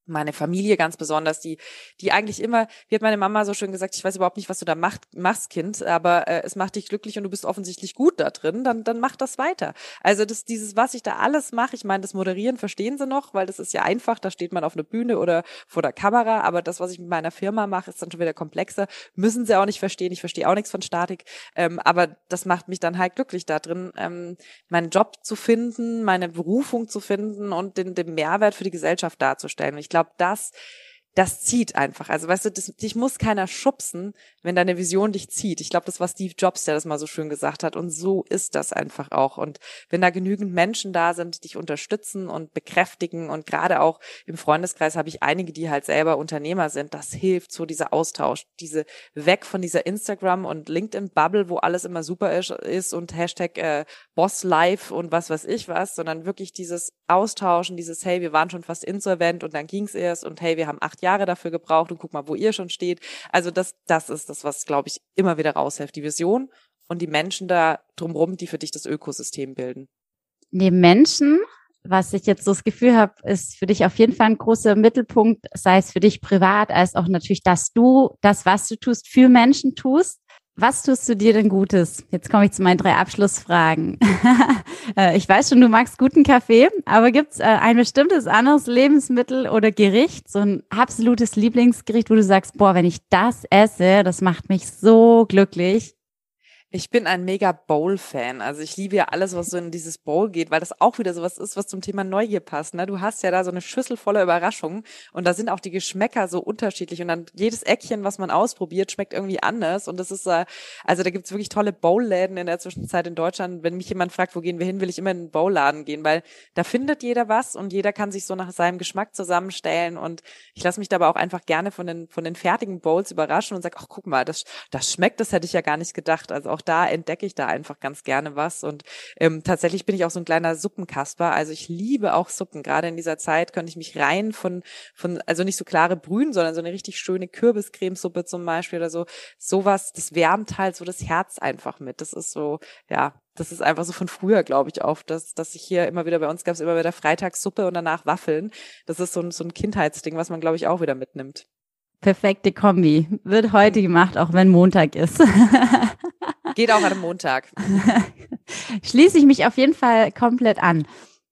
meine Familie ganz besonders, die, die eigentlich immer, wie hat meine Mama so schön gesagt, ich weiß überhaupt nicht, was du da macht, machst, Kind, aber äh, es macht dich glücklich und du bist offensichtlich gut da drin, dann, dann mach das weiter. Also das, dieses, was ich da alles mache, ich meine, das Moderieren verstehen sie noch, weil das ist ja einfach, da steht man auf einer Bühne oder vor der Kamera, aber das, was ich mit meiner Firma mache, ist dann schon wieder komplexer, müssen sie auch nicht verstehen, ich verstehe auch nichts von Statik, ähm, aber das macht mich dann halt glücklich da drin, ähm, meinen Job zu finden, meine Berufung zu finden und den, den Mehrwert für die Gesellschaft darzustellen. Und ich glaube, das das zieht einfach. Also weißt du, das, dich muss keiner schubsen, wenn deine Vision dich zieht. Ich glaube, das war Steve Jobs, der das mal so schön gesagt hat. Und so ist das einfach auch. Und wenn da genügend Menschen da sind, die dich unterstützen und bekräftigen und gerade auch im Freundeskreis habe ich einige, die halt selber Unternehmer sind, das hilft so dieser Austausch, diese weg von dieser Instagram und LinkedIn Bubble, wo alles immer super ist, ist und Hashtag äh, Boss Life und was weiß ich was, sondern wirklich dieses Austauschen, dieses hey, wir waren schon fast insolvent und dann ging's erst und hey, wir haben acht Jahre dafür gebraucht und guck mal, wo ihr schon steht. Also das, das ist das, was, glaube ich, immer wieder raushilft. Die Vision und die Menschen da drumherum, die für dich das Ökosystem bilden. Neben Menschen, was ich jetzt so das Gefühl habe, ist für dich auf jeden Fall ein großer Mittelpunkt, sei es für dich privat, als auch natürlich, dass du das, was du tust, für Menschen tust. Was tust du dir denn Gutes? Jetzt komme ich zu meinen drei Abschlussfragen. Äh, ich weiß schon, du magst guten Kaffee, aber gibt es äh, ein bestimmtes anderes Lebensmittel oder Gericht, so ein absolutes Lieblingsgericht, wo du sagst, boah, wenn ich das esse, das macht mich so glücklich? Ich bin ein mega Bowl-Fan. Also ich liebe ja alles, was so in dieses Bowl geht, weil das auch wieder sowas ist, was zum Thema Neugier passt. Ne? Du hast ja da so eine Schüssel voller Überraschungen und da sind auch die Geschmäcker so unterschiedlich und dann jedes Eckchen, was man ausprobiert, schmeckt irgendwie anders und das ist, äh, also da gibt's wirklich tolle Bowl-Läden in der Zwischenzeit in Deutschland. Wenn mich jemand fragt, wo gehen wir hin, will ich immer in einen Bowl-Laden gehen, weil da findet jeder was und jeder kann sich so nach seinem Geschmack zusammenstellen und ich lasse mich dabei auch einfach gerne von den, von den fertigen Bowls überraschen und sag, ach guck mal, das, das schmeckt, das hätte ich ja gar nicht gedacht. Also auch da entdecke ich da einfach ganz gerne was. Und ähm, tatsächlich bin ich auch so ein kleiner Suppenkasper. Also ich liebe auch Suppen. Gerade in dieser Zeit könnte ich mich rein von, von, also nicht so klare Brühen, sondern so eine richtig schöne Kürbiscremesuppe zum Beispiel oder so. Sowas, das wärmt halt so das Herz einfach mit. Das ist so, ja, das ist einfach so von früher, glaube ich, oft, dass, dass ich hier immer wieder, bei uns gab es immer wieder Freitagssuppe und danach Waffeln. Das ist so ein, so ein Kindheitsding, was man, glaube ich, auch wieder mitnimmt. Perfekte Kombi. Wird heute gemacht, auch wenn Montag ist. Geht auch einem Montag. Schließe ich mich auf jeden Fall komplett an.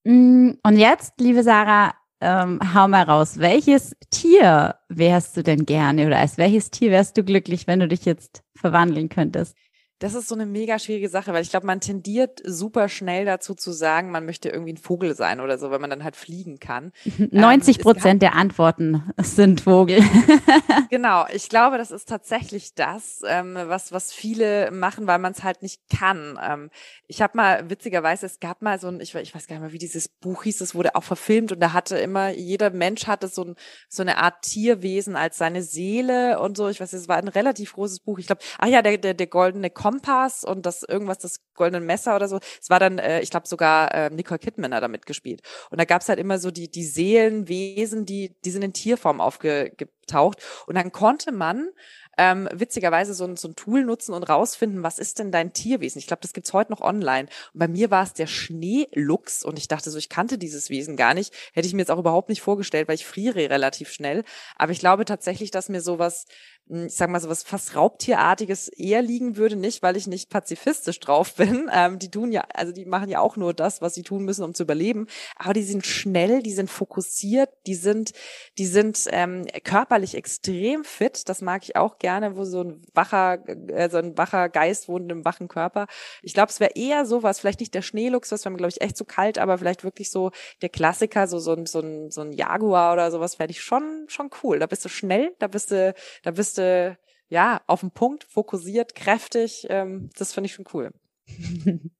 Mm, und jetzt, liebe Sarah, ähm, hau mal raus. Welches Tier wärst du denn gerne oder als welches Tier wärst du glücklich, wenn du dich jetzt verwandeln könntest? Das ist so eine mega schwierige Sache, weil ich glaube, man tendiert super schnell dazu zu sagen, man möchte irgendwie ein Vogel sein oder so, weil man dann halt fliegen kann. 90 ähm, Prozent ähm, der Antworten sind Vogel. genau, ich glaube, das ist tatsächlich das, ähm, was, was viele machen, weil man es halt nicht kann. Ähm, ich habe mal, witzigerweise, es gab mal so ein, ich, ich weiß gar nicht mehr, wie dieses Buch hieß, es wurde auch verfilmt und da hatte immer, jeder Mensch hatte so, ein, so eine Art Tierwesen als seine Seele und so. Ich weiß, es war ein relativ großes Buch. Ich glaube, ach ja, der, der, der goldene Kompass und das irgendwas, das goldene Messer oder so. Es war dann, äh, ich glaube sogar äh, Nicole Kidman hat da mitgespielt. Und da gab's halt immer so die die Seelenwesen, die die sind in Tierform aufgetaucht. Und dann konnte man ähm, witzigerweise so ein, so ein Tool nutzen und rausfinden, was ist denn dein Tierwesen? Ich glaube, das gibt's heute noch online. Und bei mir war es der Schneeluchs und ich dachte so, ich kannte dieses Wesen gar nicht. Hätte ich mir jetzt auch überhaupt nicht vorgestellt, weil ich friere relativ schnell. Aber ich glaube tatsächlich, dass mir sowas hm, ich sag mal so was fast Raubtierartiges eher liegen würde, nicht weil ich nicht pazifistisch drauf bin. Ähm, die tun ja, also die machen ja auch nur das, was sie tun müssen, um zu überleben. Aber die sind schnell, die sind fokussiert, die sind, die sind ähm, körperlich extrem fit. Das mag ich auch gerne, wo so ein wacher, äh, so ein wacher Geist wohnt im wachen Körper. Ich glaube, es wäre eher sowas, vielleicht nicht der Schneeluchs, das wäre mir, glaube ich, echt zu kalt, aber vielleicht wirklich so der Klassiker, so, so ein, so ein, so ein Jaguar oder sowas, fände ich schon, schon cool. Da bist du schnell, da bist du, da bist du ja auf den Punkt, fokussiert, kräftig. Ähm, das finde ich schon cool.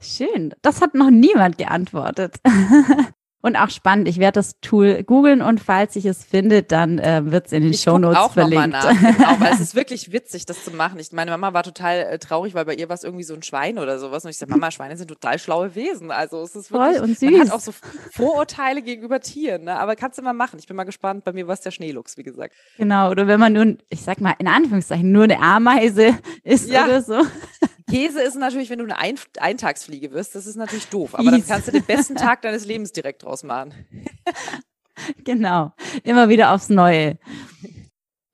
Schön. Das hat noch niemand geantwortet. Und auch spannend, ich werde das Tool googeln und falls ich es finde, dann äh, wird es in den ich Show Notes auch verlinkt. Noch mal nach. Genau, weil es ist wirklich witzig, das zu machen. Ich, meine Mama war total äh, traurig, weil bei ihr war es irgendwie so ein Schwein oder sowas. Und ich sage, Mama, Schweine sind total schlaue Wesen. Also es ist wirklich, Voll und süß. man hat auch so Vorurteile gegenüber Tieren. Ne? Aber kannst du mal machen. Ich bin mal gespannt. Bei mir war es der Schneeluchs, wie gesagt. Genau, oder wenn man nun, ich sag mal in Anführungszeichen, nur eine Ameise ist ja. oder so. Käse ist natürlich, wenn du eine Ein Eintagsfliege wirst, das ist natürlich doof. Aber dann kannst du den besten Tag deines Lebens direkt draus machen. genau. Immer wieder aufs Neue.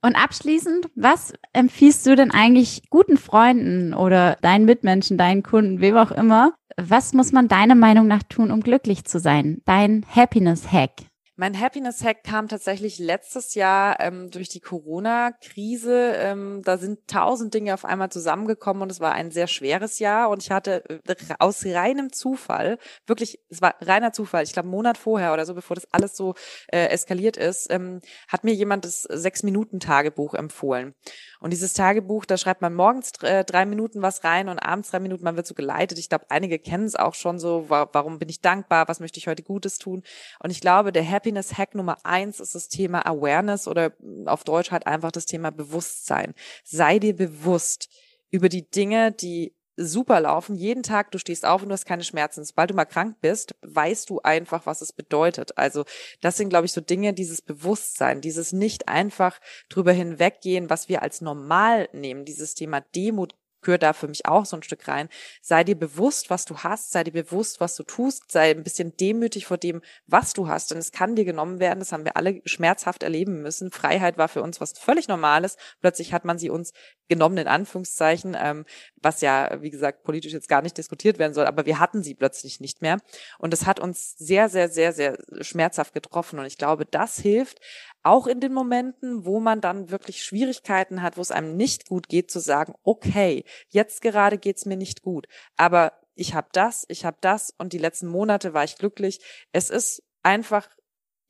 Und abschließend, was empfiehlst du denn eigentlich guten Freunden oder deinen Mitmenschen, deinen Kunden, wem auch immer? Was muss man deiner Meinung nach tun, um glücklich zu sein? Dein Happiness Hack? Mein Happiness-Hack kam tatsächlich letztes Jahr ähm, durch die Corona-Krise. Ähm, da sind tausend Dinge auf einmal zusammengekommen und es war ein sehr schweres Jahr. Und ich hatte äh, aus reinem Zufall, wirklich, es war reiner Zufall, ich glaube einen Monat vorher oder so, bevor das alles so äh, eskaliert ist, ähm, hat mir jemand das Sechs-Minuten-Tagebuch empfohlen. Und dieses Tagebuch, da schreibt man morgens äh, drei Minuten was rein und abends drei Minuten, man wird so geleitet. Ich glaube, einige kennen es auch schon so, warum bin ich dankbar, was möchte ich heute Gutes tun. Und ich glaube, der Happiness Hack Nummer eins ist das Thema Awareness oder auf Deutsch halt einfach das Thema Bewusstsein. Sei dir bewusst über die Dinge, die super laufen. Jeden Tag, du stehst auf und du hast keine Schmerzen. Sobald du mal krank bist, weißt du einfach, was es bedeutet. Also das sind, glaube ich, so Dinge, dieses Bewusstsein, dieses nicht einfach drüber hinweggehen, was wir als normal nehmen, dieses Thema Demut gehört da für mich auch so ein Stück rein. Sei dir bewusst, was du hast, sei dir bewusst, was du tust, sei ein bisschen demütig vor dem, was du hast. Denn es kann dir genommen werden, das haben wir alle schmerzhaft erleben müssen. Freiheit war für uns was völlig Normales. Plötzlich hat man sie uns genommen, in Anführungszeichen, ähm, was ja, wie gesagt, politisch jetzt gar nicht diskutiert werden soll, aber wir hatten sie plötzlich nicht mehr. Und es hat uns sehr, sehr, sehr, sehr schmerzhaft getroffen. Und ich glaube, das hilft, auch in den Momenten, wo man dann wirklich Schwierigkeiten hat, wo es einem nicht gut geht, zu sagen, okay, jetzt gerade geht's mir nicht gut, aber ich habe das, ich habe das und die letzten Monate war ich glücklich. Es ist einfach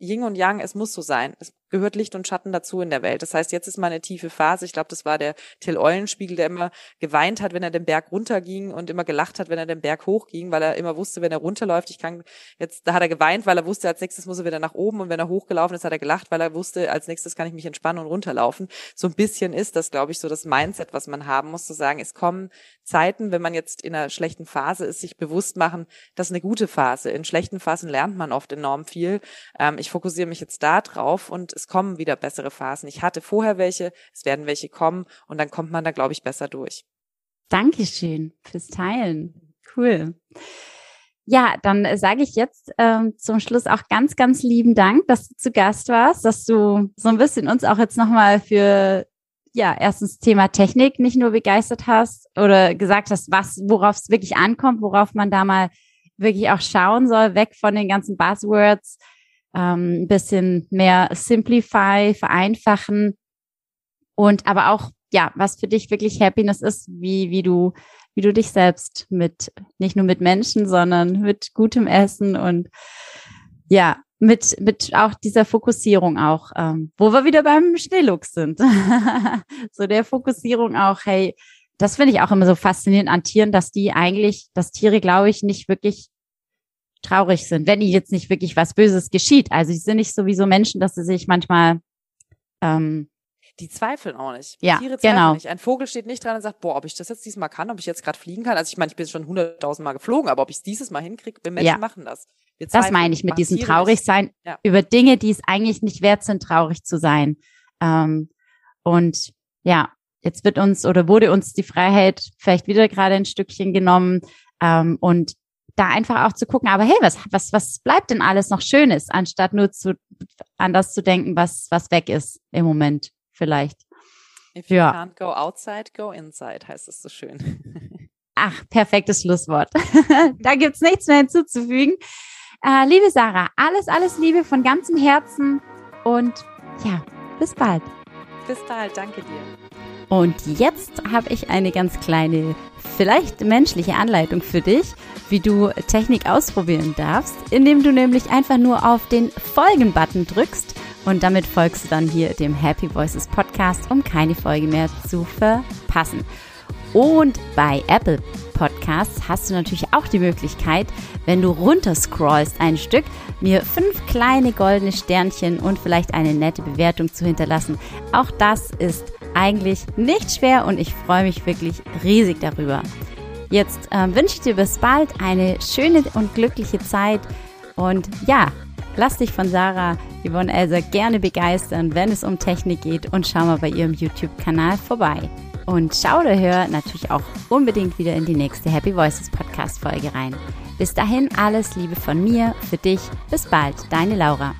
Yin und Yang, es muss so sein. Es gehört Licht und Schatten dazu in der Welt. Das heißt, jetzt ist mal eine tiefe Phase. Ich glaube, das war der Till Eulenspiegel, der immer geweint hat, wenn er den Berg runterging und immer gelacht hat, wenn er den Berg hochging, weil er immer wusste, wenn er runterläuft, ich kann jetzt, da hat er geweint, weil er wusste, als nächstes muss er wieder nach oben und wenn er hochgelaufen ist, hat er gelacht, weil er wusste, als nächstes kann ich mich entspannen und runterlaufen. So ein bisschen ist das, glaube ich, so das Mindset, was man haben muss, zu sagen, es kommen Zeiten, wenn man jetzt in einer schlechten Phase ist, sich bewusst machen, das ist eine gute Phase. In schlechten Phasen lernt man oft enorm viel. Ähm, ich fokussiere mich jetzt da drauf und es kommen wieder bessere Phasen. Ich hatte vorher welche, es werden welche kommen und dann kommt man da, glaube ich, besser durch. Dankeschön fürs Teilen. Cool. Ja, dann sage ich jetzt ähm, zum Schluss auch ganz, ganz lieben Dank, dass du zu Gast warst, dass du so ein bisschen uns auch jetzt nochmal für ja, erstens Thema Technik nicht nur begeistert hast oder gesagt hast, was, worauf es wirklich ankommt, worauf man da mal wirklich auch schauen soll, weg von den ganzen Buzzwords, ähm, ein bisschen mehr simplify, vereinfachen und aber auch, ja, was für dich wirklich Happiness ist, wie, wie du, wie du dich selbst mit, nicht nur mit Menschen, sondern mit gutem Essen und ja, mit, mit auch dieser Fokussierung auch, ähm, wo wir wieder beim Schnellux sind. so der Fokussierung auch, hey, das finde ich auch immer so faszinierend an Tieren, dass die eigentlich, dass Tiere, glaube ich, nicht wirklich traurig sind, wenn ihnen jetzt nicht wirklich was Böses geschieht. Also sie sind nicht sowieso Menschen, dass sie sich manchmal ähm, die zweifeln auch nicht. Ja, Tiere zweifeln genau. nicht. Ein Vogel steht nicht dran und sagt, boah, ob ich das jetzt diesmal kann, ob ich jetzt gerade fliegen kann. Also ich meine, ich bin schon hunderttausend Mal geflogen, aber ob ich es dieses Mal hinkriege, wir Menschen ja. machen das. das meine ich mit diesem Traurigsein ja. über Dinge, die es eigentlich nicht wert sind, traurig zu sein. Ähm, und ja, jetzt wird uns oder wurde uns die Freiheit vielleicht wieder gerade ein Stückchen genommen. Ähm, und da einfach auch zu gucken, aber hey, was, was, was bleibt denn alles noch Schönes, anstatt nur zu, an das zu denken, was, was weg ist im Moment vielleicht. If you ja. can't go outside, go inside, heißt es so schön. Ach, perfektes Schlusswort. da gibt's nichts mehr hinzuzufügen. Äh, liebe Sarah, alles, alles Liebe von ganzem Herzen und ja, bis bald. Bis bald, danke dir. Und jetzt habe ich eine ganz kleine, vielleicht menschliche Anleitung für dich, wie du Technik ausprobieren darfst, indem du nämlich einfach nur auf den Folgen-Button drückst und damit folgst du dann hier dem Happy Voices Podcast, um keine Folge mehr zu verpassen. Und bei Apple Podcasts hast du natürlich auch die Möglichkeit, wenn du runterscrollst ein Stück, mir fünf kleine goldene Sternchen und vielleicht eine nette Bewertung zu hinterlassen. Auch das ist eigentlich nicht schwer und ich freue mich wirklich riesig darüber. Jetzt äh, wünsche ich dir bis bald eine schöne und glückliche Zeit und ja, lass dich von Sarah Yvonne Elser gerne begeistern, wenn es um Technik geht und schau mal bei ihrem YouTube-Kanal vorbei. Und schau oder hör natürlich auch unbedingt wieder in die nächste Happy Voices Podcast Folge rein. Bis dahin alles Liebe von mir, für dich. Bis bald, deine Laura.